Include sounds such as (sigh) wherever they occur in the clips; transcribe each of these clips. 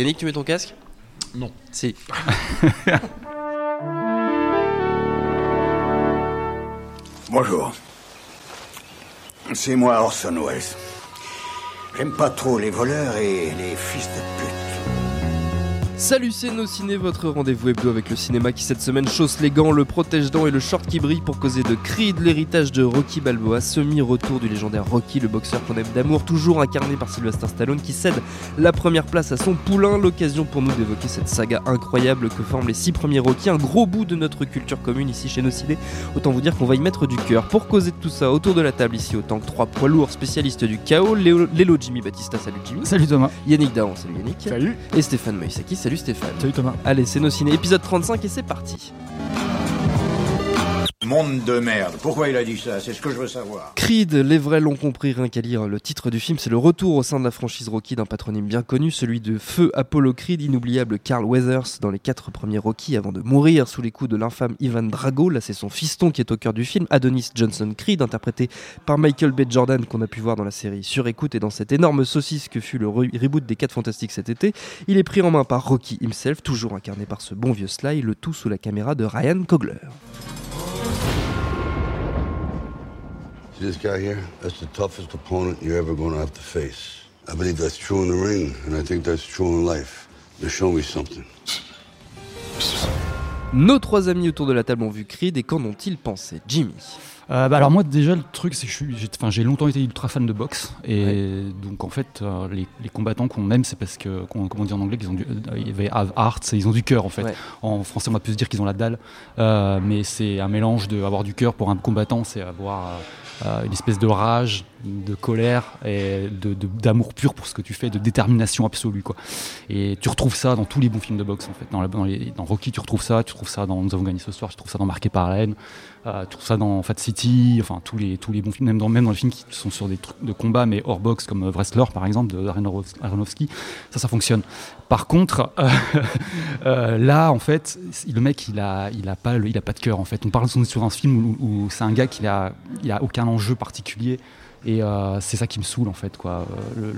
Yannick, tu mets ton casque? Non. Si. (laughs) Bonjour. C'est moi Orson Welles. J'aime pas trop les voleurs et les fils de pute. Salut, c'est Nos Ciné, votre rendez-vous hebdo avec le cinéma qui cette semaine chausse les gants, le protège-dents et le short qui brille pour causer de Creed, l'héritage de Rocky Balboa, semi-retour du légendaire Rocky, le boxeur qu'on aime d'amour, toujours incarné par Sylvester Stallone qui cède la première place à son poulain, l'occasion pour nous d'évoquer cette saga incroyable que forment les six premiers Rocky, un gros bout de notre culture commune ici chez Nos Ciné. Autant vous dire qu'on va y mettre du cœur. Pour causer de tout ça, autour de la table ici, autant que trois poids lourds spécialistes du chaos, Léo, Lélo Jimmy Batista, salut Jimmy. Salut Thomas. Yannick Dahan, salut Yannick. Salut. Et Stéphane Moïsaki, salut Stéphane. Salut Thomas. Allez, c'est nos ciné, épisode 35 et c'est parti. Monde de merde. Pourquoi il a dit ça? C'est ce que je veux savoir. Creed, les vrais l'ont compris, rien qu'à lire le titre du film, c'est le retour au sein de la franchise Rocky d'un patronyme bien connu, celui de Feu Apollo Creed, inoubliable Carl Weathers dans les quatre premiers Rocky avant de mourir sous les coups de l'infâme Ivan Drago. Là, c'est son fiston qui est au cœur du film, Adonis Johnson Creed, interprété par Michael B. Jordan qu'on a pu voir dans la série Sur écoute et dans cette énorme saucisse que fut le re- reboot des 4 Fantastiques cet été. Il est pris en main par Rocky himself, toujours incarné par ce bon vieux Sly, le tout sous la caméra de Ryan Coogler. This guy here? That's the toughest opponent you're ever going to have to face. I believe that's true in the ring, and I think that's true in life. Now show me something. Nos trois amis autour de la table ont vu Creed et qu'en ont-ils pensé? Jimmy Euh, bah alors moi déjà le truc c'est que j'ai, enfin, longtemps été ultra fan de boxe et donc en fait euh, les, les combattants qu'on aime c'est parce que qu'on- comment on dit en anglais qu'ils ont du, euh, have heart, ils ont du cœur en fait. Ouais. En français on va plus se dire qu'ils ont la dalle, euh, mais c'est un mélange de avoir du cœur pour un combattant, c'est avoir euh, une espèce de rage, de colère et d'amour pur pour ce que tu fais, de détermination absolue quoi. Et tu retrouves ça dans tous les bons films de boxe en fait. Dans, la- dans Rocky tu retrouves ça, tu trouves ça dans Nous avons gagné ce soir, tu trouves ça dans Marqué par la haine. Euh, tout ça dans Fat City, enfin tous les, tous les bons films, même dans, même dans les films qui sont sur des trucs de combat mais hors boxe comme euh, Wrestler par exemple de Aronofsky, ça ça fonctionne. Par contre, (laughs) euh, là en fait, le mec il a, il a pas, il a pas de cœur en fait. On parle sur un film où, c'est un gars qui a, il a aucun enjeu particulier. Et c'est ça qui me saoule en fait quoi. Le,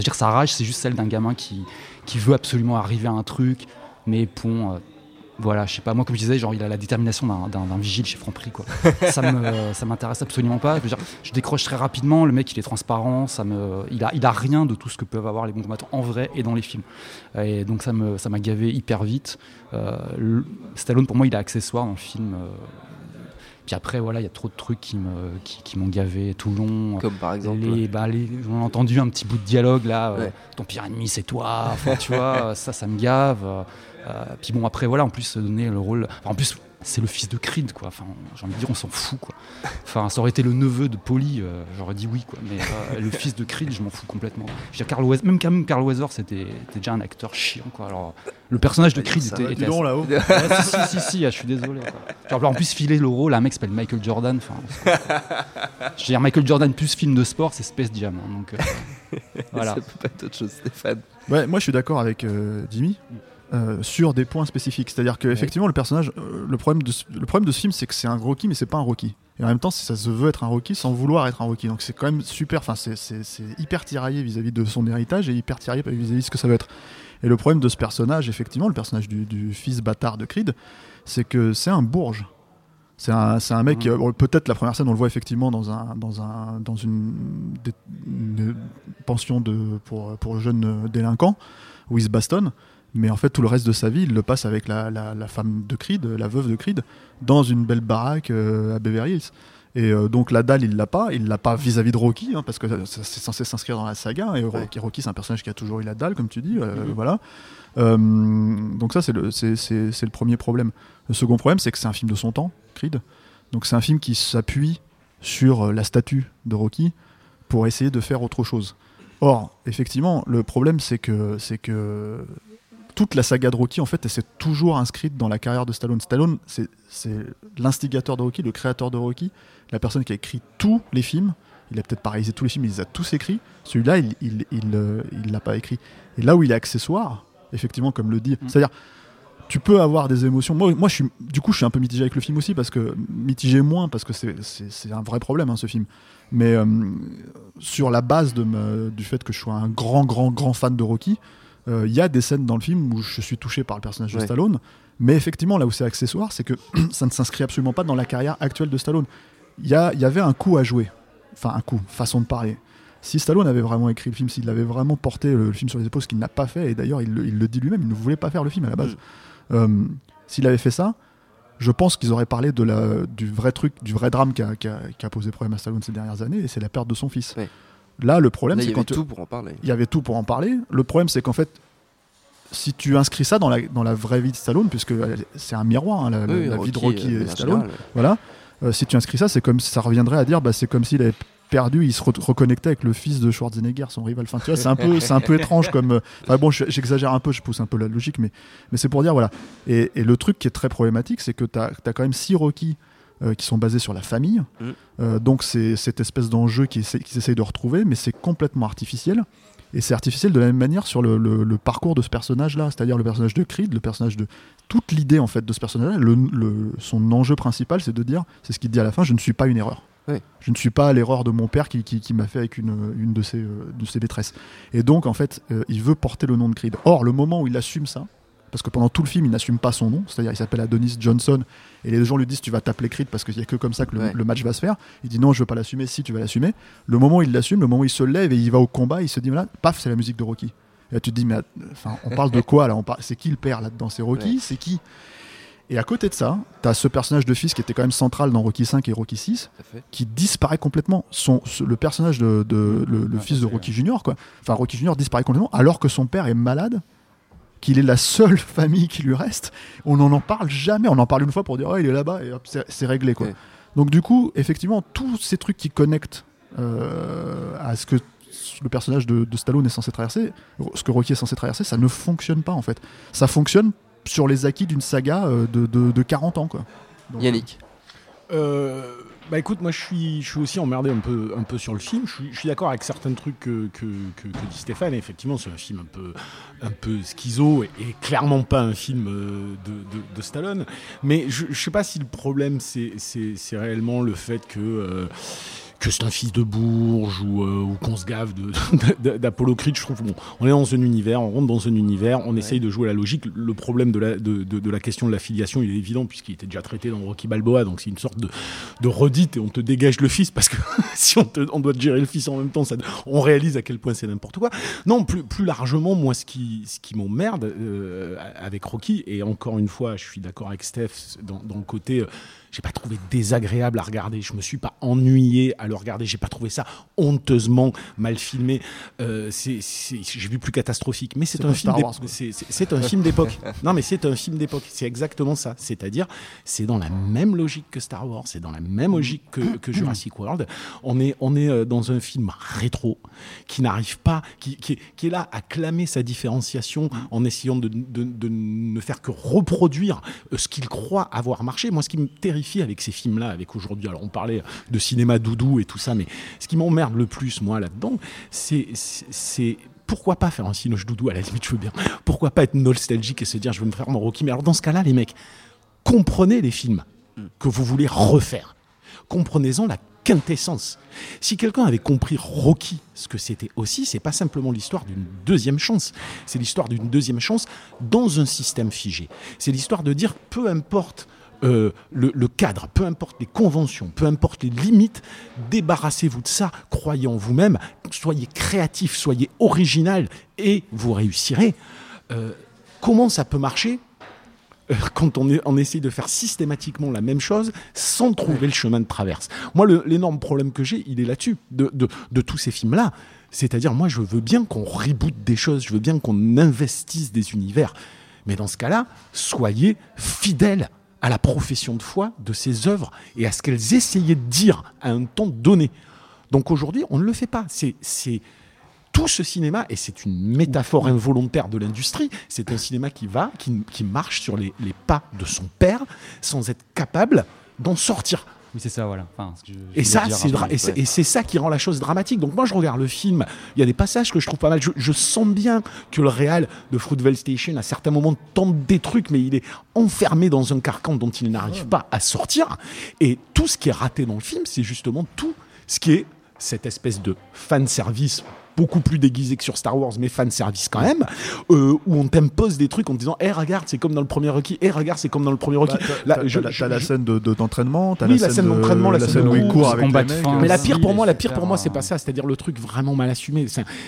dire sa rage c'est juste celle d'un gamin qui, qui veut absolument arriver à un truc, mais bon, voilà, je sais pas, moi comme je disais, genre il a la détermination d'un- vigile chez Franprix quoi. ça me (laughs) ça m'intéresse absolument pas. Je, veux dire, je décroche très rapidement, le mec il est transparent, ça me, il a, il a rien de tout ce que peuvent avoir les bons combattants en vrai et dans les films. Et donc ça me ça m'a gavé hyper vite. Euh, le- Stallone pour moi il est accessoire dans le film. euh, puis après voilà, il y a trop de trucs qui me qui, qui m'ont gavé tout le long. Comme par exemple. Les, bah, les- on a entendu un petit bout de dialogue là, euh, ton pire ennemi c'est toi, enfin, tu vois, (laughs) ça ça me gave. Euh, puis bon après voilà, en plus donner le rôle, enfin, en plus c'est le fils de Creed quoi, enfin j'ai envie de dire on s'en fout quoi. Enfin ça aurait été le neveu de Polly, euh, j'aurais dit oui quoi, mais euh, le fils de Creed je m'en fous complètement. Je veux dire, Carl Weathers- même, même Carl Weathers c'était était déjà un acteur chiant quoi. Alors le personnage de Pas Creed ça. était, était donc là-haut. Ouais, si, si, si, si, ah, je suis désolé. quoi. Genre, en plus, filer le rôle à un mec qui s'appelle Michael Jordan. enfin, Je veux dire, Michael Jordan plus film de sport, c'est Space Jam. hein, donc, euh, (laughs) voilà. Ça peut pas être autre chose, Stéphane. Ouais, moi je suis d'accord avec euh, Jimmy euh, sur des points spécifiques. C'est-à-dire que effectivement le personnage, euh, le problème de ce, le problème de ce film, c'est que c'est un Rocky, mais c'est pas un Rocky. Et en même temps, ça se veut être un Rocky sans vouloir être un Rocky. Donc c'est quand même super. Enfin, c'est- hyper tiraillé vis-à-vis de son héritage et hyper tiraillé vis-à-vis de ce que ça va être. Et le problème de ce personnage, effectivement, le personnage du, du fils bâtard de Creed, c'est que c'est un bourge. C'est un, un mec, qui- bon, peut-être la première scène, on le voit effectivement dans, un, dans, un, dans une, pension de, pour, pour jeunes euh, délinquants, où il se bastonne. Mais en fait, tout le reste de sa vie, il le passe avec la, la, la femme de Creed, la veuve de Creed, dans une belle baraque euh, à Beverly Hills. Et euh, donc la dalle, il l'a pas. Il l'a pas vis-à-vis de Rocky, hein, parce que c'est censé s'inscrire dans la saga. Et Rocky, Rocky, c'est un personnage qui a toujours eu la dalle, comme tu dis. euh, Voilà. Euh, donc ça, c'est le, c'est, le premier problème. Le second problème, c'est que c'est un film de son temps, Creed. Donc c'est un film qui s'appuie sur la statue de Rocky pour essayer de faire autre chose. Or, effectivement, le problème, c'est que, c'est que toute la saga de Rocky, en fait, elle s'est toujours inscrite dans la carrière de Stallone. Stallone, c'est, l'instigateur de Rocky, le créateur de Rocky, la personne qui a écrit tous les films. Il a peut-être pas réalisé tous les films, mais il les a tous écrits. Celui-là, il il, il, euh, il l'a pas écrit. Et là où il est accessoire, effectivement, comme le dit, c'est-à-dire, tu peux avoir des émotions. Moi, moi je suis, du coup, je suis un peu mitigé avec le film aussi, parce que mitigé moins, parce que c'est, un vrai problème, hein, ce film. Mais euh, sur la base de me- du fait que je sois un grand, grand, grand fan de Rocky, Il y a des scènes dans le film où je suis touché par le personnage de Ouais. Stallone, mais effectivement, là où c'est accessoire, c'est que (clears throat) ça ne s'inscrit absolument pas dans la carrière actuelle de Stallone. Il y, avait un coup à jouer, enfin un coup, façon de parler. Si Stallone avait vraiment écrit le film, s'il avait vraiment porté le, le film sur les épaules, ce qu'il n'a pas fait, et d'ailleurs il, le- il le dit lui-même, il ne voulait pas faire le film à la base. Euh, S'il avait fait ça, je pense qu'ils auraient parlé de la, du vrai truc, du vrai drame qui a, posé problème à Stallone ces dernières années, et c'est la perte de son fils. Là, le problème, Là, il c'est y avait quand tout pour en parler. il y avait tout pour en parler. Le problème, c'est qu'en fait, si tu inscris ça dans la, dans la vraie vie de Stallone, puisque elle- c'est un miroir, hein, la, la- Oui, la vie de Rocky, euh, et Stallone, voilà. Euh, si tu inscris ça, c'est comme ça reviendrait à dire, bah, c'est comme s'il avait perdu, il se re- reconnectait avec le fils de Schwarzenegger, son rival. Enfin, tu vois, c'est un peu, (laughs) c'est un peu étrange comme. euh, Enfin bon, je- j'exagère un peu, je pousse un peu la logique, mais, mais c'est pour dire voilà. Et, et le truc qui est très problématique, c'est que tu as, quand même six Rocky. Euh, qui sont basés sur la famille. Mm. Euh, donc c'est cette espèce d'enjeu qu'ils essa- qu'ils essayent de retrouver, mais c'est complètement artificiel. Et c'est artificiel de la même manière sur le, le- le parcours de ce personnage-là, c'est-à-dire le personnage de Creed, le personnage de toute l'idée en fait de ce personnage-là. le- son enjeu principal, c'est de dire, c'est ce qu'il dit à la fin, je ne suis pas une erreur. Je ne suis pas l'erreur de mon père qui, qui- qui m'a fait avec une, une de, ses, euh, de ses maîtresses. Et donc en fait, euh, il veut porter le nom de Creed. Or, le moment où il assume ça, parce que pendant tout le film, il n'assume pas son nom, c'est-à-dire il s'appelle Adonis Johnson, et les gens lui disent tu vas t'appeler Creed parce qu'il n'y a que comme ça que le, Ouais. le match va se faire. Il dit non, je veux pas l'assumer, si tu vas l'assumer. Le moment où il l'assume, le moment où il se lève et il va au combat, il se dit voilà, paf, c'est la musique de Rocky. Et là tu te dis mais enfin, on parle de (laughs) quoi là? C'est qui le père là-dedans? C'est Rocky? Ouais. C'est qui? Et à côté de ça, tu as ce personnage de fils qui était quand même central dans Rocky 5 et Rocky 6 Tout à fait. qui disparaît complètement. Son, ce- le personnage de, de- le, le Ouais, fils de Rocky Junior, quoi. Enfin, Rocky Junior disparaît complètement, alors que son père est malade, qu'il est la seule (laughs) famille qui lui reste. On n'en en parle jamais. On en parle une fois pour dire, oh, il est là-bas et hop, c'est c'est réglé, quoi. Ouais. Donc du coup, effectivement, tous ces trucs qui connectent euh, à ce que le personnage de, de Stallone est censé traverser, ce que Rocky est censé traverser, ça ne fonctionne pas en fait. Ça fonctionne sur les acquis d'une saga euh, de, de- de 40 ans, quoi. Donc, Yannick. Euh, bah écoute, moi je suis, je suis aussi emmerdé un peu, un peu sur le film. Je suis, suis d'accord avec certains trucs que, que, que- que dit Stéphane. Effectivement, c'est un film un peu, un peu schizo et, clairement pas un film euh, de, de- de Stallone. Mais je, je sais pas si le problème c'est réellement le fait que. euh, que c'est un fils de bourge ou, euh, ou qu'on se gave (laughs) d'Apollo Creed, je trouve. Bon, on est dans un univers, on rentre dans un univers, on essaye de jouer la logique. Le problème de la, de, de- de la question de la filiation, il est évident puisqu'il était déjà traité dans Rocky Balboa, donc c'est une sorte de, de redite et on te dégage le fils parce que (laughs) si on, te- on doit te gérer le fils en même temps, ça, on réalise à quel point c'est n'importe quoi. Non, plus, plus largement, moi, ce qui, ce qui m'emmerde euh, avec Rocky, et encore une fois, je suis d'accord avec Steph dans, dans le côté. euh, j'ai pas trouvé désagréable à regarder. Je me suis pas ennuyé à le regarder. J'ai pas trouvé ça honteusement mal filmé. Euh, j'ai vu plus catastrophique. Mais c'est, un film. C'est, un d'époque. (laughs) Non, mais c'est un film d'époque. C'est exactement ça. C'est-à-dire, c'est dans la même logique que Star Wars. C'est dans la même logique que, que (coughs) Jurassic World. On est, on est euh, dans un film rétro qui n'arrive pas, qui, qui est, qui est là à clamer sa différenciation en essayant de, de- de ne faire que reproduire euh, ce qu'il croit avoir marché. Moi, ce qui me terrifie avec ces films-là, avec aujourd'hui, alors on parlait de cinéma doudou et tout ça, mais ce qui m'emmerde le plus, moi, là-dedans, c'est- pourquoi pas faire un cinoche doudou à la limite, je veux bien. Pourquoi pas être nostalgique et se dire, je veux me faire mon Rocky. Mais alors, dans ce cas-là, les mecs, comprenez les films que vous voulez refaire. Comprenez-en la quintessence. Si quelqu'un avait compris Rocky, ce que c'était aussi, c'est pas simplement l'histoire d'une deuxième chance. C'est l'histoire d'une deuxième chance dans un système figé. C'est l'histoire de dire, peu importe euh, le, cadre, peu importe les conventions, peu importe les limites, débarrassez-vous de ça, croyez en vous-même, soyez créatif, soyez original et vous réussirez. Euh, comment ça peut marcher euh, quand on, est, essaye de faire systématiquement la même chose sans trouver le chemin de traverse? Moi, l'énorme problème que j'ai, il est là-dessus, de, de- de tous ces films-là. C'est-à-dire, moi, je veux bien qu'on reboot des choses, je veux bien qu'on investisse des univers. Mais dans ce cas-là, soyez fidèles à la profession de foi de ces œuvres et à ce qu'elles essayaient de dire à un temps donné. Donc aujourd'hui, on ne le fait pas. C'est, tout ce cinéma, et c'est une métaphore involontaire de l'industrie, c'est un cinéma qui va, qui, marche sur les pas de son père sans être capable d'en sortir. Oui, c'est ça, voilà. Enfin, ce que je- je Et ça, c'est et c'est ça qui rend la chose dramatique. Donc moi, je regarde le film. Il y a des passages que je trouve pas mal. Je, je sens bien que le réal de Fruitvale Station, à certains moments, tente des trucs, mais il est enfermé dans un carcan dont il n'arrive pas à sortir. Et tout ce qui est raté dans le film, c'est justement tout ce qui est cette espèce de fan service beaucoup plus déguisé que sur Star Wars, mais fan service quand même, euh, où on t'impose des trucs en te disant, hé regarde, c'est comme dans le premier Rocky, hé regarde, c'est comme dans le premier Rocky. Bah, t'as- la- je- scène de- de- d'entraînement, t'as Oui, la scène scène de- d'entraînement, la scène où il court avec combat les mecs. fin. Mais la pire pour moi, la c'est pire pour moi, c'est super, pas ça. C'est-à-dire le truc vraiment mal assumé.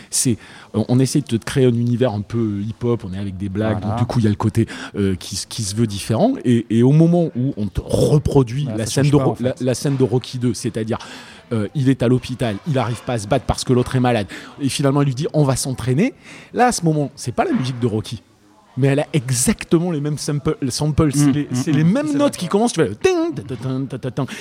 C'est, on essaie de te créer un univers un peu hip-hop. On est avec des blagues. Voilà. Donc du coup, il y a le côté euh, qui, se veut différent. Et, et au moment où on te reproduit la scène de pas, Ro- en fait. la, la scène de Rocky 2, c'est-à-dire euh, il est à l'hôpital, il n'arrive pas à se battre parce que l'autre est malade. Et finalement, il lui dit on va s'entraîner. Là, à ce moment, c'est pas la musique de Rocky. Mais elle a exactement les mêmes samples. samples. c'est Mm, les, mm, c'est mm. les mêmes notes qui commencent. Tu vois, le ting,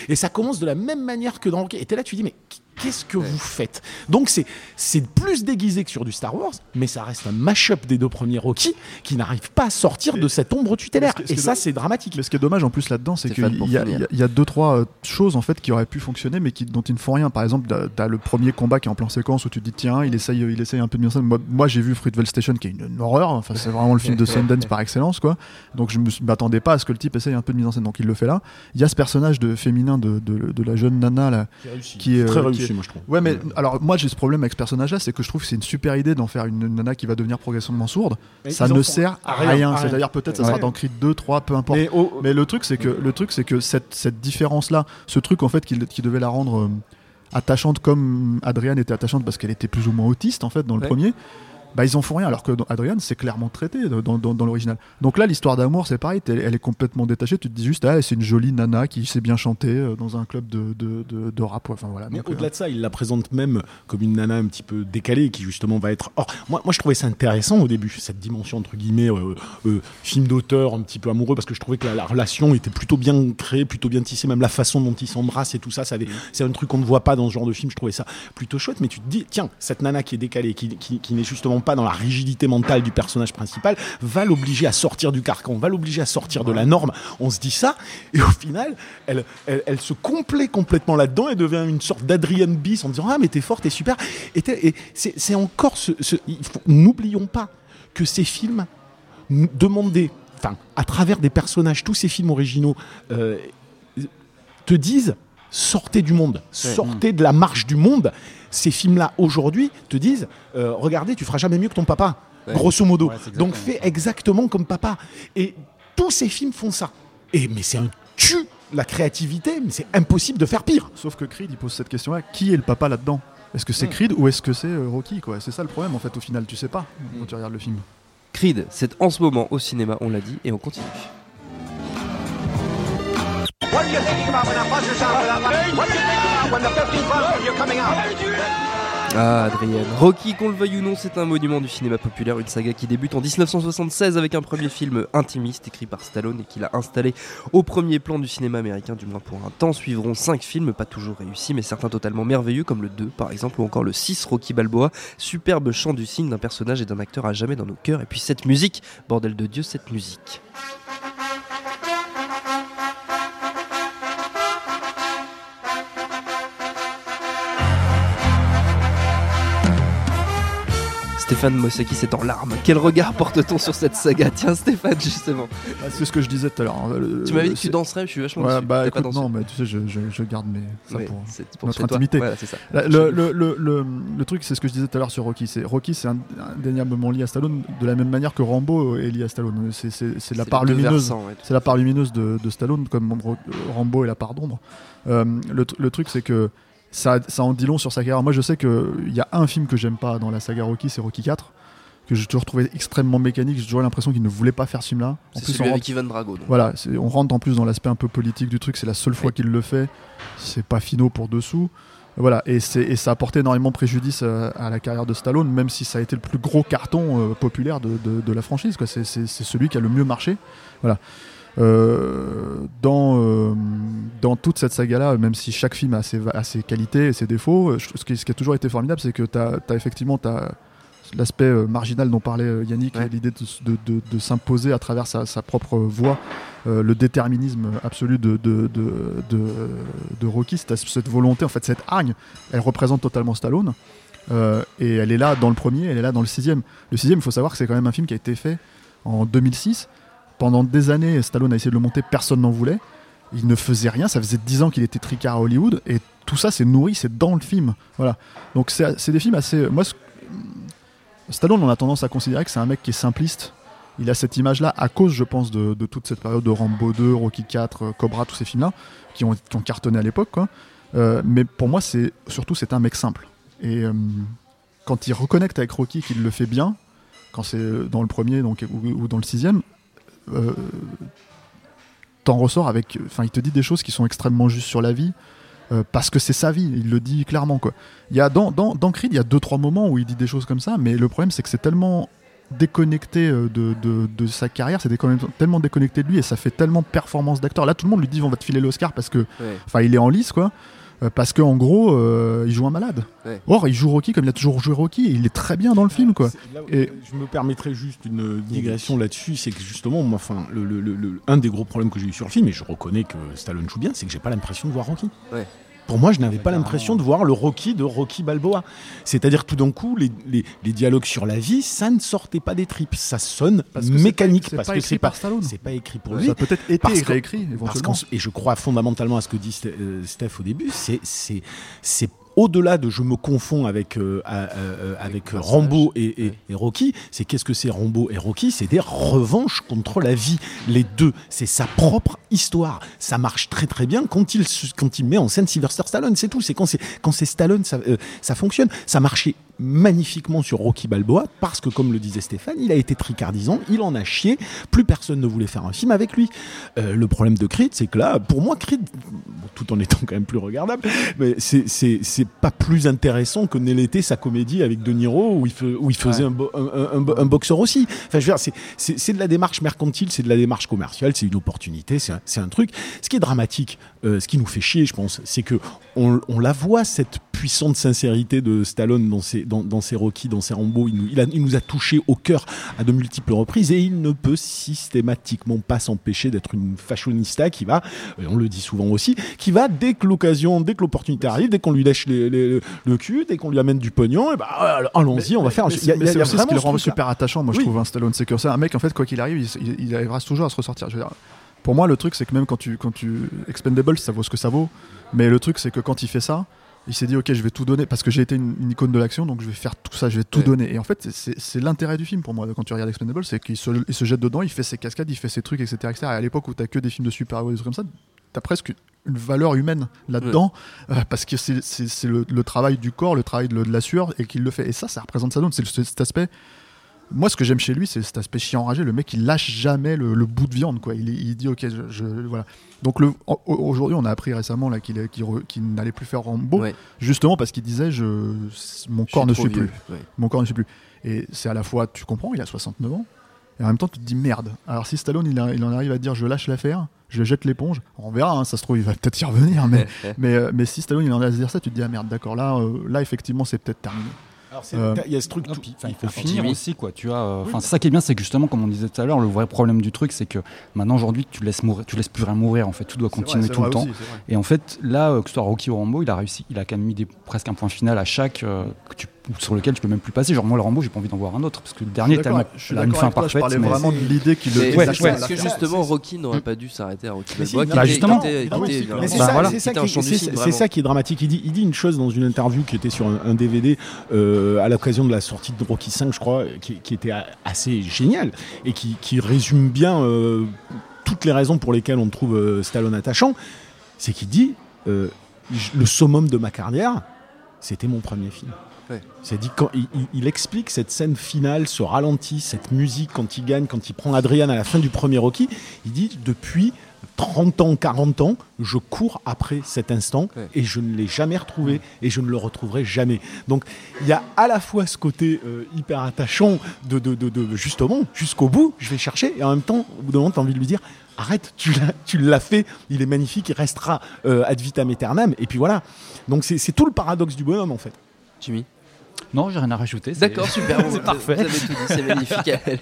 et ça commence de la même manière que dans Rocky. Et t'es là, tu dis mais qu'est-ce que vous faites? Donc c'est c'est plus déguisé que sur du Star Wars, mais ça reste un mash-up des deux premiers Rocky qui n'arrive pas à sortir de cette ombre tutélaire. Ce Et ce ça, est- c'est dramatique. Mais ce qui est dommage en plus là-dedans, c'est qu'il y, a- y y deux trois euh, choses en fait qui auraient pu fonctionner, mais qui, dont ils ne font rien. Par exemple, t'as- t'as le premier combat qui est en plan séquence où tu te dis tiens, il essaye, il essaye un peu de mieux ça. Moi, moi, j'ai vu Fruitvale Station qui est une, une horreur. Enfin, c'est vraiment le film de Sundance par excellence, quoi. Donc je m'attendais pas à ce que le type essaye un peu de mise en scène. Donc il le fait là. Il y a ce personnage de féminin de, de, de la jeune nana là, qui est très euh, réussi, qui moi je trouve. Ouais, mais alors moi j'ai ce problème avec ce personnage-là, c'est que je trouve que c'est une super idée d'en faire une nana qui va devenir progressivement sourde. Mais ça ne sert à rien. rien. C'est-à-dire peut-être ça sera dans Creed 2, 3, peu importe. Mais le truc, c'est que le truc, c'est que cette, cette différence-là, ce truc en fait qui, qui devait la rendre euh, attachante comme Adrienne était attachante parce qu'elle était plus ou moins autiste en fait dans le Ouais. premier. Bah ils en font rien alors que dans c'est clairement traité dans, dans, dans l'original. Donc là l'histoire d'amour c'est pareil, elle, est complètement détachée. Tu te dis juste ah c'est une jolie nana qui sait bien chanter euh, dans un club de, de, de, de rap. Enfin voilà. Mais Donc, euh, au-delà de ça, il la présente même comme une nana un petit peu décalée qui justement va être. Or, moi, moi je trouvais ça intéressant au début, cette dimension entre guillemets euh, euh, film d'auteur un petit peu amoureux parce que je trouvais que la, la relation était plutôt bien créée, plutôt bien tissée, même la façon dont ils s'embrassent et tout ça, ça avait- c'est un truc qu'on ne voit pas dans ce genre de film. Je trouvais ça plutôt chouette, mais tu te dis tiens, cette nana qui est décalée, qui, qui, qui n'est justement pas dans la rigidité mentale du personnage principal, va l'obliger à sortir du carcan, va l'obliger à sortir de la norme. On se dit ça et au final, elle, se complaît complètement là-dedans et devient une sorte d'Adrienne Bis en disant Ah, mais t'es forte, t'es super. Et, c'est encore ce. N'oublions pas que ces films des. Enfin, à travers des personnages, tous ces films originaux euh, te disent sortez du monde, sortez de la marche du monde. Ces films-là, aujourd'hui, te disent euh, regardez, tu feras jamais mieux que ton papa. Ouais. Grosso modo. Ouais, Donc fais exactement comme papa. Et tous ces films font ça. Et mais c'est un tue la créativité, mais c'est impossible de faire pire. Sauf que Creed il pose cette question-là qui est le papa là-dedans? Est-ce que c'est Creed ou est-ce que c'est euh, Rocky quoi? C'est ça le problème en fait au final, tu sais pas quand tu regardes le film. Creed, c'est en ce moment au cinéma, on l'a dit, et on continue. What you about when? What you about when the 15 buzzers when you're coming out? Ah, Adrien. Rocky, qu'on le veuille ou non, c'est un monument du cinéma populaire, une saga qui débute en 1976 avec un premier film intimiste écrit par Stallone et qu'il a installé au premier plan du cinéma américain, du moins pour un temps. Suivront 5 films, pas toujours réussis, mais certains totalement merveilleux, comme le 2 par exemple, ou encore le 6 Rocky Balboa. Superbe chant du signe d'un personnage et d'un acteur à jamais dans nos cœurs. Et puis cette musique, bordel de Dieu, cette musique. Stéphane Mossaki c'est en larmes. Quel regard porte-t-on sur cette saga? Tiens Stéphane justement. Ah, c'est ce que je disais tout à l'heure. hein, le- Tu m'avais dit que tu danserais, je suis vachement Ouais, bah pas non, mais tu sais, je, je, je garde mes. ça Ouais, pour- notre intimité. Voilà, ça. Le, truc, c'est ce que je disais tout à l'heure sur Rocky. C'est Rocky, c'est indéniablement lié à Stallone de la même manière que Rambo est lié à Stallone. C'est la part lumineuse. ouais. C'est la part lumineuse de, de Stallone, comme Ro- Rambo est la part d'ombre. Euh, le truc, c'est que ça, ça en dit long sur sa carrière. Moi, je sais qu'il y a un film que j'aime pas dans la saga Rocky, c'est Rocky 4, que j'ai toujours trouvé extrêmement mécanique. J'ai toujours l'impression qu'il ne voulait pas faire ce film-là. En C'est plus, celui on rentre, avec Ivan Drago. donc. voilà, on rentre en plus dans l'aspect un peu politique du truc. C'est la seule fois qu'il le fait. C'est pas finaux pour dessous. Voilà, et, et ça a porté énormément préjudice euh, à la carrière de Stallone, même si ça a été le plus gros carton euh, populaire de, de- de la franchise. c'est celui qui a le mieux marché. Voilà. Euh, dans, euh, dans toute cette saga-là, même si chaque film a ses, va- a ses qualités et ses défauts, euh, je- ce, qui, ce qui a toujours été formidable, c'est que tu as, effectivement t'as l'aspect euh, marginal dont parlait Yannick, Ouais. l'idée de, de- de- de s'imposer à travers sa, sa propre voix, le déterminisme absolu de, de, Rocky, cette, volonté, en fait, cette hargne, elle représente totalement Stallone. Et elle est là dans le premier, elle est là dans le sixième. Le sixième, il faut savoir que c'est quand même un film qui a été fait en 2006. Pendant des années, Stallone a essayé de le monter, personne n'en voulait. il ne faisait rien. Ça faisait 10 ans qu'il était tricard à Hollywood et tout ça, c'est nourri, c'est dans le film. Voilà. Donc c'est des films assez. Moi, Stallone, on a tendance à considérer que c'est un mec qui est simpliste. Il a cette image-là à cause, je pense, de, toute cette période de Rambo 2, Rocky 4, euh, Cobra, tous ces films-là qui ont, cartonné à l'époque. Euh, mais pour moi, c'est surtout c'est un mec simple. Et euh, quand il reconnecte avec Rocky, qu'il le fait bien, quand c'est dans le premier donc, ou dans le sixième, euh, t'en ressors avec. Enfin, il te dit des choses qui sont extrêmement justes sur la vie. euh, parce que c'est sa vie, il le dit clairement quoi. Il y a dans, dans, dans Creed, il y a deux trois moments où il dit des choses comme ça, mais le problème c'est que c'est tellement déconnecté euh, de, de, de sa carrière, c'est tellement déconnecté de lui et ça fait tellement performance d'acteur. Là, tout le monde lui dit on va te filer l'Oscar parce que, Ouais. enfin, il est en lice quoi. Euh, Parce qu'en gros, euh, il joue un malade. Ouais. Or, il joue Rocky comme il a toujours joué Rocky et il est très bien dans le film quoi. Et- Je me permettrais juste une digression là-dessus, c'est que justement, moi, enfin, le, le- le- le- un des gros problèmes que j'ai eu sur le film, et je reconnais que Stallone joue bien, c'est que j'ai pas l'impression de voir Rocky. Ouais. Pour moi, je n'avais pas l'impression de voir le Rocky de Rocky Balboa. C'est-à-dire tout d'un coup, les, les- les dialogues sur la vie, ça ne sortait pas des tripes, ça sonne Parce mécanique pas- parce pas que c'est pas par Stallone. c'est pas écrit pour lui. Ça peut-être été Parce que- éventuellement. et je crois fondamentalement à ce que dit euh, Steph au début, c'est au-delà de je me confonds avec euh, à- euh, avec. Rambo et, et- et Rocky, c'est qu'est-ce que c'est Rambo et Rocky? C'est des revanches contre la vie. Les deux, c'est sa propre histoire. Ça marche très très bien quand il quand il met en scène Sylvester Stallone. C'est tout. C'est quand c'est quand c'est Stallone, ça euh, ça fonctionne. Ça marchait magnifiquement sur Rocky Balboa parce que comme le disait Stéphane, il a été tricardisant, il en a chié. Plus personne ne voulait faire un film avec lui. Euh, le problème de Creed, c'est que là, pour moi, Creed, tout en étant quand même plus regardable, mais c'est- c'est c'est pas plus intéressant que ne l'était sa comédie avec De Niro où il, fe- où il faisait un, bo- un- un- un- un boxeur aussi. Enfin, je veux dire, c'est- c'est c'est de la démarche mercantile, c'est de la démarche commerciale, c'est une opportunité, c'est un, c'est un truc. Ce qui est dramatique, euh, ce qui nous fait chier, je pense, c'est que on, on la voit cette puissante sincérité de Stallone dans ses, dans, dans ses Rocky, dans ses Rambo. Il nous, il, a- il nous a touché au cœur à de multiples reprises et il ne peut systématiquement pas s'empêcher d'être une fashionista qui va, et on le dit souvent aussi, qui va dès que l'occasion, dès que l'opportunité arrive, dès qu'on lui lèche les- les- le cul, dès qu'on lui amène du pognon, et bah, euh, allons-y, on va faire il y a- c'est- il y a- mais il y a c'est aussi ce qui le rend super attachant, moi Oui. je trouve, un Stallone. C'est que c'est un mec, en fait, quoi qu'il arrive, il, il- il arrivera toujours à se ressortir. Je veux dire, pour moi, le truc, c'est que même quand tu, quand tu. Expendables, ça vaut ce que ça vaut. Mais le truc, c'est que quand il fait ça, il s'est dit, ok, je vais tout donner, parce que j'ai été une, une icône de l'action, donc je vais faire tout ça, je vais tout Ouais. donner. Et en fait, c'est c'est l'intérêt du film pour moi, quand tu regardes Expendables, c'est qu'il se, il se jette dedans, il fait ses cascades, il fait ses trucs, etc. etc. Et à l'époque où t'as que des films de super-héros et des trucs comme ça, t'as presque une valeur humaine là-dedans, euh, parce que c'est- c'est c'est le, le travail du corps, le travail de, de la sueur, et qu'il le fait. Et ça, ça représente Stallone, c'est le- cet aspect. Moi, ce que j'aime chez lui, c'est cet aspect chien enragé. Le mec, il lâche jamais le, le bout de viande, quoi. Il, il dit, ok, je, je- voilà. Donc aujourd'hui, on a appris récemment là qu'il n'allait plus faire Rambo, Ouais. justement parce qu'il disait, je, mon corps ne suit plus. Ouais. Mon corps ne suit plus. Et c'est à la fois, tu comprends, il a 69 ans, et en même temps, tu te dis merde. Alors si Stallone, il, a- il en arrive à dire, je lâche l'affaire, je jette l'éponge, on verra, hein, ça se trouve, il va peut-être y revenir, mais, (laughs) mais, euh, mais si Stallone, il en arrive à se dire ça, tu te dis, ah merde, d'accord, là, euh, là, effectivement, c'est peut-être terminé. Alors, Euh, Il y a ce truc. Non, tout- il faut finir aussi quoi tu vois euh, enfin c'est ça qui est bien c'est que justement comme on disait tout à l'heure le vrai problème du truc c'est que maintenant aujourd'hui tu laisses mourir tu laisses plus rien mourir en fait. Tout doit continuer tout le temps. et en fait là euh, que ce soit Rocky ou Rambo il a réussi il a quand même mis des, presque un point final à chaque euh, que tu- sur lequel tu peux même plus passer genre moi le Rambo j'ai pas envie d'en voir un autre parce que le dernier Je tellement je a une fin je parfaite parlais mais- vraiment de l'idée qu'il le Ouais, ouais. que justement Rocky n'aurait pas dû s'arrêter à Rocky Mais si, Balboa, qui bah, justement. c'est Bah, ça, voilà. c'est ça qui est dramatique. Il dit, il dit une chose dans une interview qui était sur un, un DVD euh, à l'occasion de la sortie de Rocky 5, je crois, qui, qui était assez génial et qui, qui résume bien euh, toutes les raisons pour lesquelles on trouve euh, Stallone attachant. C'est qu'il dit euh, le summum de ma carrière, c'était mon premier film. Ouais. C'est dit quand il, il- il explique cette scène finale, ce ralenti, cette musique quand il gagne, quand il prend Adrian à la fin du premier Rocky. Il dit depuis 30 ans, 40 ans, je cours après cet instant Ouais. et je ne l'ai jamais retrouvé et je ne le retrouverai jamais. Donc il y a à la fois ce côté euh, hyper attachant de, de, de- de- justement jusqu'au bout, je vais chercher et en même temps, au bout d'un moment, tu as envie de lui dire arrête, tu l'as, fait, il est magnifique, il restera euh, ad vitam aeternam et puis voilà. Donc c'est tout le paradoxe du bonhomme en fait. Jimmy. non j'ai rien à rajouter D'accord, (laughs) super. c'est vous- parfait Vous avez tout dit, c'est magnifique. Allez,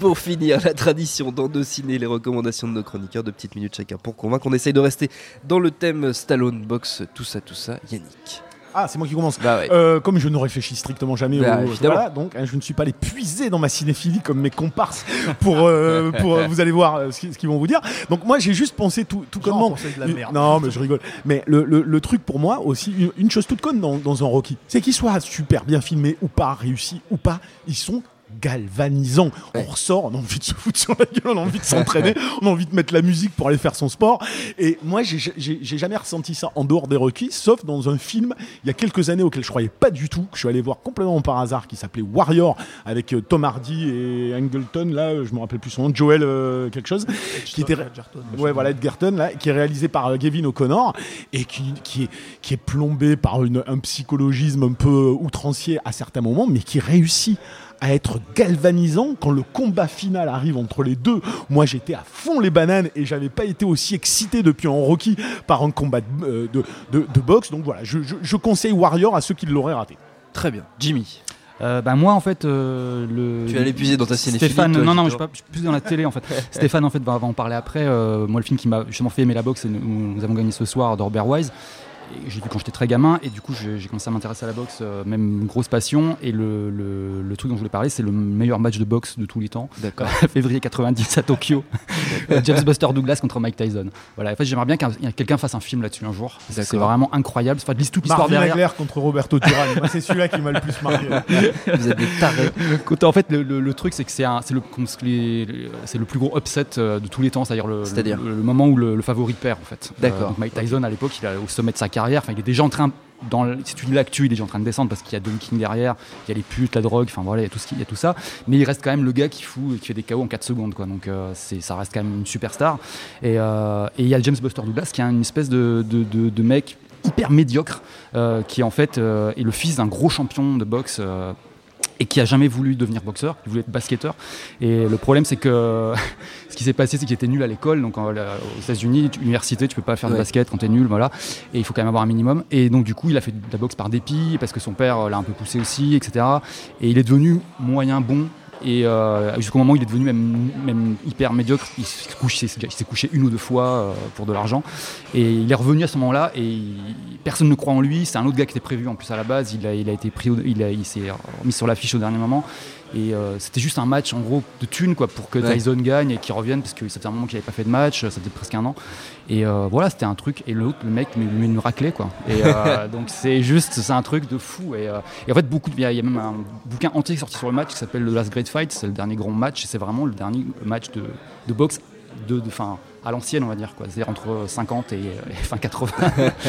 pour finir, la tradition d'endociner les recommandations de nos chroniqueurs de petites minutes chacun pour convaincre. On essaye de rester dans le thème Stallone Box, tout ça, tout ça. Yannick. Ah, c'est moi qui commence. Bah ouais. Euh, comme je ne réfléchis strictement jamais Bah, au- voilà, donc hein, je ne suis pas allé puiser dans ma cinéphilie comme mes comparses pour, euh, pour euh, vous allez voir euh, ce qu'ils vont vous dire. Donc moi j'ai juste pensé tout, tout Genre, de la merde. Non mais je rigole. Mais le, le- le truc pour moi aussi, une, une chose toute conne dans, dans un Rocky, c'est qu'il soit super bien filmé ou pas, réussi ou pas, ils sont galvanisants. Ouais. On ressort, on a envie de se foutre sur la gueule, on a envie de s'entraîner, (laughs) on a envie de mettre la musique pour aller faire son sport. Et moi, j'ai- jamais ressenti ça en dehors des Rocky, sauf dans un film il y a quelques années auquel je croyais pas du tout, que je suis allé voir complètement par hasard, qui s'appelait Warrior, avec euh, Tom Hardy et Angleton, là, euh, je me rappelle plus son nom, Joel euh, quelque chose, qui était Ouais, voilà, Edgerton, là, qui est réalisé par euh, Gavin O'Connor et qui, qui, est, qui est plombé par une- un psychologisme un peu outrancier à certains moments, mais qui réussit à être galvanisant quand le combat final arrive entre les deux. Moi, j'étais à fond les bananes et j'avais pas été aussi excité depuis un Rocky par un combat de, euh, de, de- de boxe. Donc voilà, je, je- je conseille Warrior à ceux qui l'auraient raté. Très bien. Jimmy. Euh, bah moi en fait euh, le Tu vas l'épuiser dans ta cinéphilie, Stéphane toi, non non je suis, pas, je suis plus dans la télé en fait (laughs) Stéphane en fait va, va en parler après Euh, moi le film qui m'a justement fait aimer la boxe c'est nous, nous avons gagné ce soir de Robert Wise Et j'ai vu quand j'étais très gamin et du coup j'ai commencé à m'intéresser à la boxe euh, même grosse passion et le, le, le truc dont je voulais parler c'est le meilleur match de boxe de tous les temps D'accord. (laughs) février 90 à Tokyo Euh, (laughs) James Buster Douglas contre Mike Tyson voilà en fait j'aimerais bien qu'un quelqu'un fasse un film là-dessus un jour c'est D'accord. vraiment incroyable enfin, lise toute l'histoire Marvin derrière Hagler contre Roberto Duran. Moi, c'est celui-là qui m'a le plus marqué. (laughs) Vous êtes des tarés. Côté- en fait, le, le- le truc, c'est que c'est un- c'est le, que plus gros upset euh, de tous les temps, c'est-à-dire le, C'est-à-dire le, le moment où le, le favori perd, en fait. D'accord. donc Mike Tyson, à l'époque, il est au sommet de sa carrière. Enfin, il est déjà en train, dans tu lis l'actu, il est déjà en train de descendre parce qu'il y a Don King derrière, il y a les putes, la drogue, enfin voilà, il y a tout, ce y a tout ça. Mais il reste quand même le gars qui fout, qui fait des KO en 4 secondes. Donc euh, c'est, ça reste quand même une superstar. Et, euh, et il y a James Buster Douglas qui est une espèce de, mec hyper médiocre, euh, qui en fait est le fils d'un gros champion de boxe. Et qui a jamais voulu devenir boxeur, il voulait être basketteur. Et le problème, c'est que (laughs) ce qui s'est passé, c'est qu'il était nul à l'école. Donc en- aux États-Unis, tu- université, tu peux pas faire de Ouais. basket quand t'es nul, voilà. Et il faut quand même avoir un minimum. Et donc du coup, il a fait de la boxe par dépit parce que son père l'a un peu poussé aussi, etc. Et il est devenu moyen bon. Et euh, jusqu'au moment où il est devenu même, même hyper médiocre, il s'est couché, couché une ou deux fois euh, pour de l'argent. Et il est revenu à ce moment-là et personne ne croit en lui. C'est un autre gars qui était prévu en plus à la base. Il a, il a été pris, il, il s'est remis sur l'affiche au dernier moment. Et euh, c'était juste un match en gros de thunes quoi pour que Ouais. Tyson gagne et qu'il revienne parce que ça faisait un moment qu'il n'avait pas fait de match, ça faisait presque un an. Et euh, voilà, c'était un truc. Et l'autre, le mec, lui met une raclée quoi. Et euh, (laughs) donc c'est juste, c'est un truc de fou. Et, et en fait, beaucoup, il y, a il y a même un bouquin entier sorti sur le match qui s'appelle The Last Great Fight. C'est le dernier grand match. et C'est vraiment le dernier match de, de boxe de, de, fin, à l'ancienne, on va dire quoi. C'est-à-dire entre 50 et, et fin 80.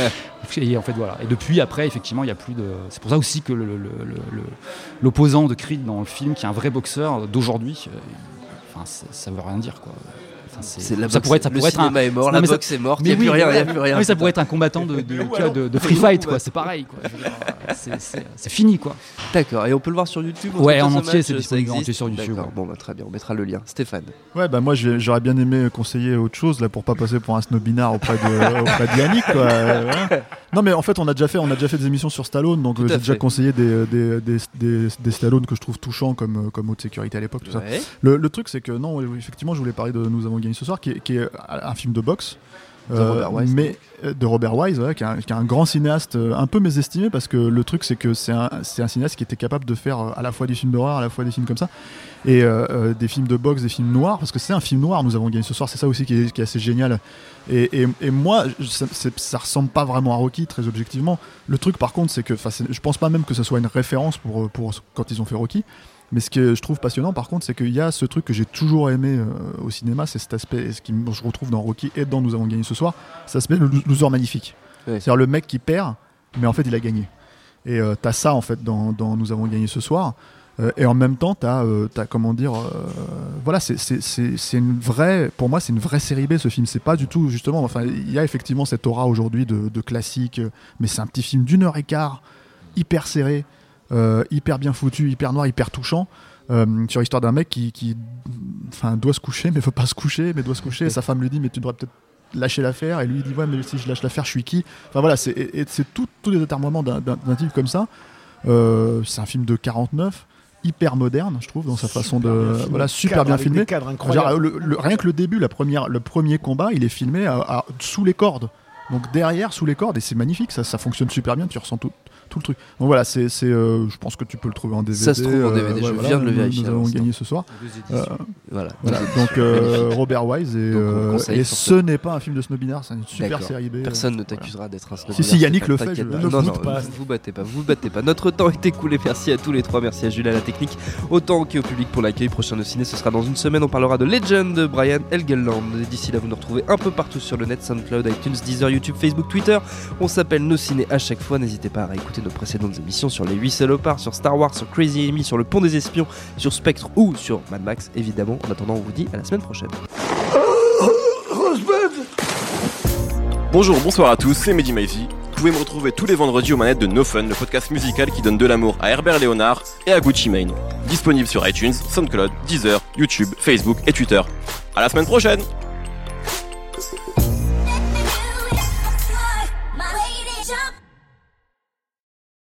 (laughs) et en fait voilà. Et depuis après, effectivement, il y a plus de. C'est pour ça aussi que l'opposant de Creed dans le film, qui est un vrai boxeur d'aujourd'hui, euh, enfin ça, ça veut rien dire quoi. Enfin, c'est- C'est la ça boxe- pourrait être, ça le pourrait être un, est mort, Non, la mais ça- boxe est morte, il mais n'y a plus oui, rien, il n'y a plus rien. Oui, ça putain. pourrait être un combattant de, de, (laughs) de- de free fight, quoi. C'est pareil, quoi. C'est- C'est c'est fini, quoi. D'accord, et on peut le voir sur YouTube Ouais, en entier, match, c'est disponible en existe entier sur YouTube, ouais. bon bah très bien, on mettra le lien. Stéphane. Ouais, bah moi j'aurais bien aimé conseiller autre chose là pour pas passer pour un snobinard auprès de, (laughs) auprès de Yannick. Quoi. Voilà. Non, mais en fait, on a déjà fait, on a déjà fait des émissions sur Stallone, donc euh, j'ai déjà conseillé des, des, des, des, des Stallone que je trouve touchants comme, euh, comme haute sécurité à l'époque, tout ça. Le, le truc, c'est que non, effectivement, je voulais parler de Nous avons gagné ce soir, qui est, qui est un film de boxe. De Robert Wise. mais euh, de Robert Wise, ouais, qui, est un, qui est un grand cinéaste, euh, un peu mésestimé parce que le truc c'est que c'est un, c'est un cinéaste qui était capable de faire euh, à la fois des films d'horreur, à la fois des films comme ça, et euh, euh, des films de boxe, des films noirs, parce que c'est un film noir. Nous avons gagné ce soir, c'est ça aussi qui est, qui est assez génial. Et, et- et moi, ça, ressemble pas vraiment à Rocky, très objectivement. Le truc par contre, c'est que, je pense pas même que ce soit une référence pour, pour quand ils ont fait Rocky. Mais ce que je trouve passionnant, par contre, c'est qu'il y a ce truc que j'ai toujours aimé euh, au cinéma, c'est cet aspect, ce que je retrouve dans Rocky et dans Nous avons gagné ce soir, cet aspect le lo- loser magnifique. C'est-à-dire le mec qui perd, mais en fait il a gagné. Et euh, t'as ça en fait dans, dans Nous avons gagné ce soir. Euh, et en même temps, t'as, comment dire, voilà, c'est, une vraie, pour moi, c'est une vraie série B ce film. C'est pas du tout justement, enfin, il y a effectivement cette aura aujourd'hui de, de classique, mais c'est un petit film d'une heure et quart, hyper serré, euh, hyper bien foutu, hyper noir, hyper touchant. euh, sur l'histoire d'un mec qui, doit se coucher, (laughs) mais veut pas se coucher, mais doit se coucher. Et sa femme lui dit, mais tu devrais peut-être lâcher l'affaire. Et lui, il dit, ouais, mais si je lâche l'affaire, je suis qui? Enfin voilà, c'est, tout- tous les déterminements d'un, type comme ça. Euh, c'est un film de 49, hyper moderne, je trouve, dans sa façon de. filmé, Voilà, super bien filmé. Genre, le- le- rien que le début, la première, le premier combat, il est filmé à- à- sous les cordes. Donc derrière, sous les cordes, et c'est magnifique, ça, ça fonctionne super bien. Tu ressens tout, tout le truc. Donc voilà, c'est, c'est, euh, je pense que tu peux le trouver en DVD. Ça se trouve en euh, DVD, je ouais, voilà, viens de le vérifier Nous avons gagné ce soir. Euh, Voilà. voilà, (laughs) donc euh, (laughs) Robert Wise et, Donc, euh, et ce n'est pas un film de snobinard, c'est une super D'accord. série B. Personne ne euh, voilà. t'accusera d'être un snob. Si, si, Yannick le fait, je- ne Non, non, pas. vous vous battez pas, vous vous battez pas. Notre temps est écoulé. Merci à tous les trois. Merci à Jules à la technique. Autant qu'au public pour l'accueil. Prochain de ciné, ce sera dans une semaine. On parlera de Legend de Brian Helgeland. Et D'ici là, vous nous retrouvez un peu partout sur le net SoundCloud, iTunes, Deezer, YouTube, Facebook, Twitter. On s'appelle Nos Ciné à chaque fois. N'hésitez pas à réécouter nos précédentes émissions sur les 8 salopards, sur Star Wars, sur Crazy Amy, sur le Pont des Espions, sur Spectre ou sur Mad Max, évidemment. En attendant, on vous dit à la semaine prochaine. Bonjour, bonsoir à tous, c'est Mehdi Maizy. Vous pouvez me retrouver tous les vendredis aux manettes de No Fun, le podcast musical qui donne de l'amour à Herbert Léonard et à Gucci Mane. Disponible sur iTunes, SoundCloud, Deezer, YouTube, Facebook et Twitter. À la semaine prochaine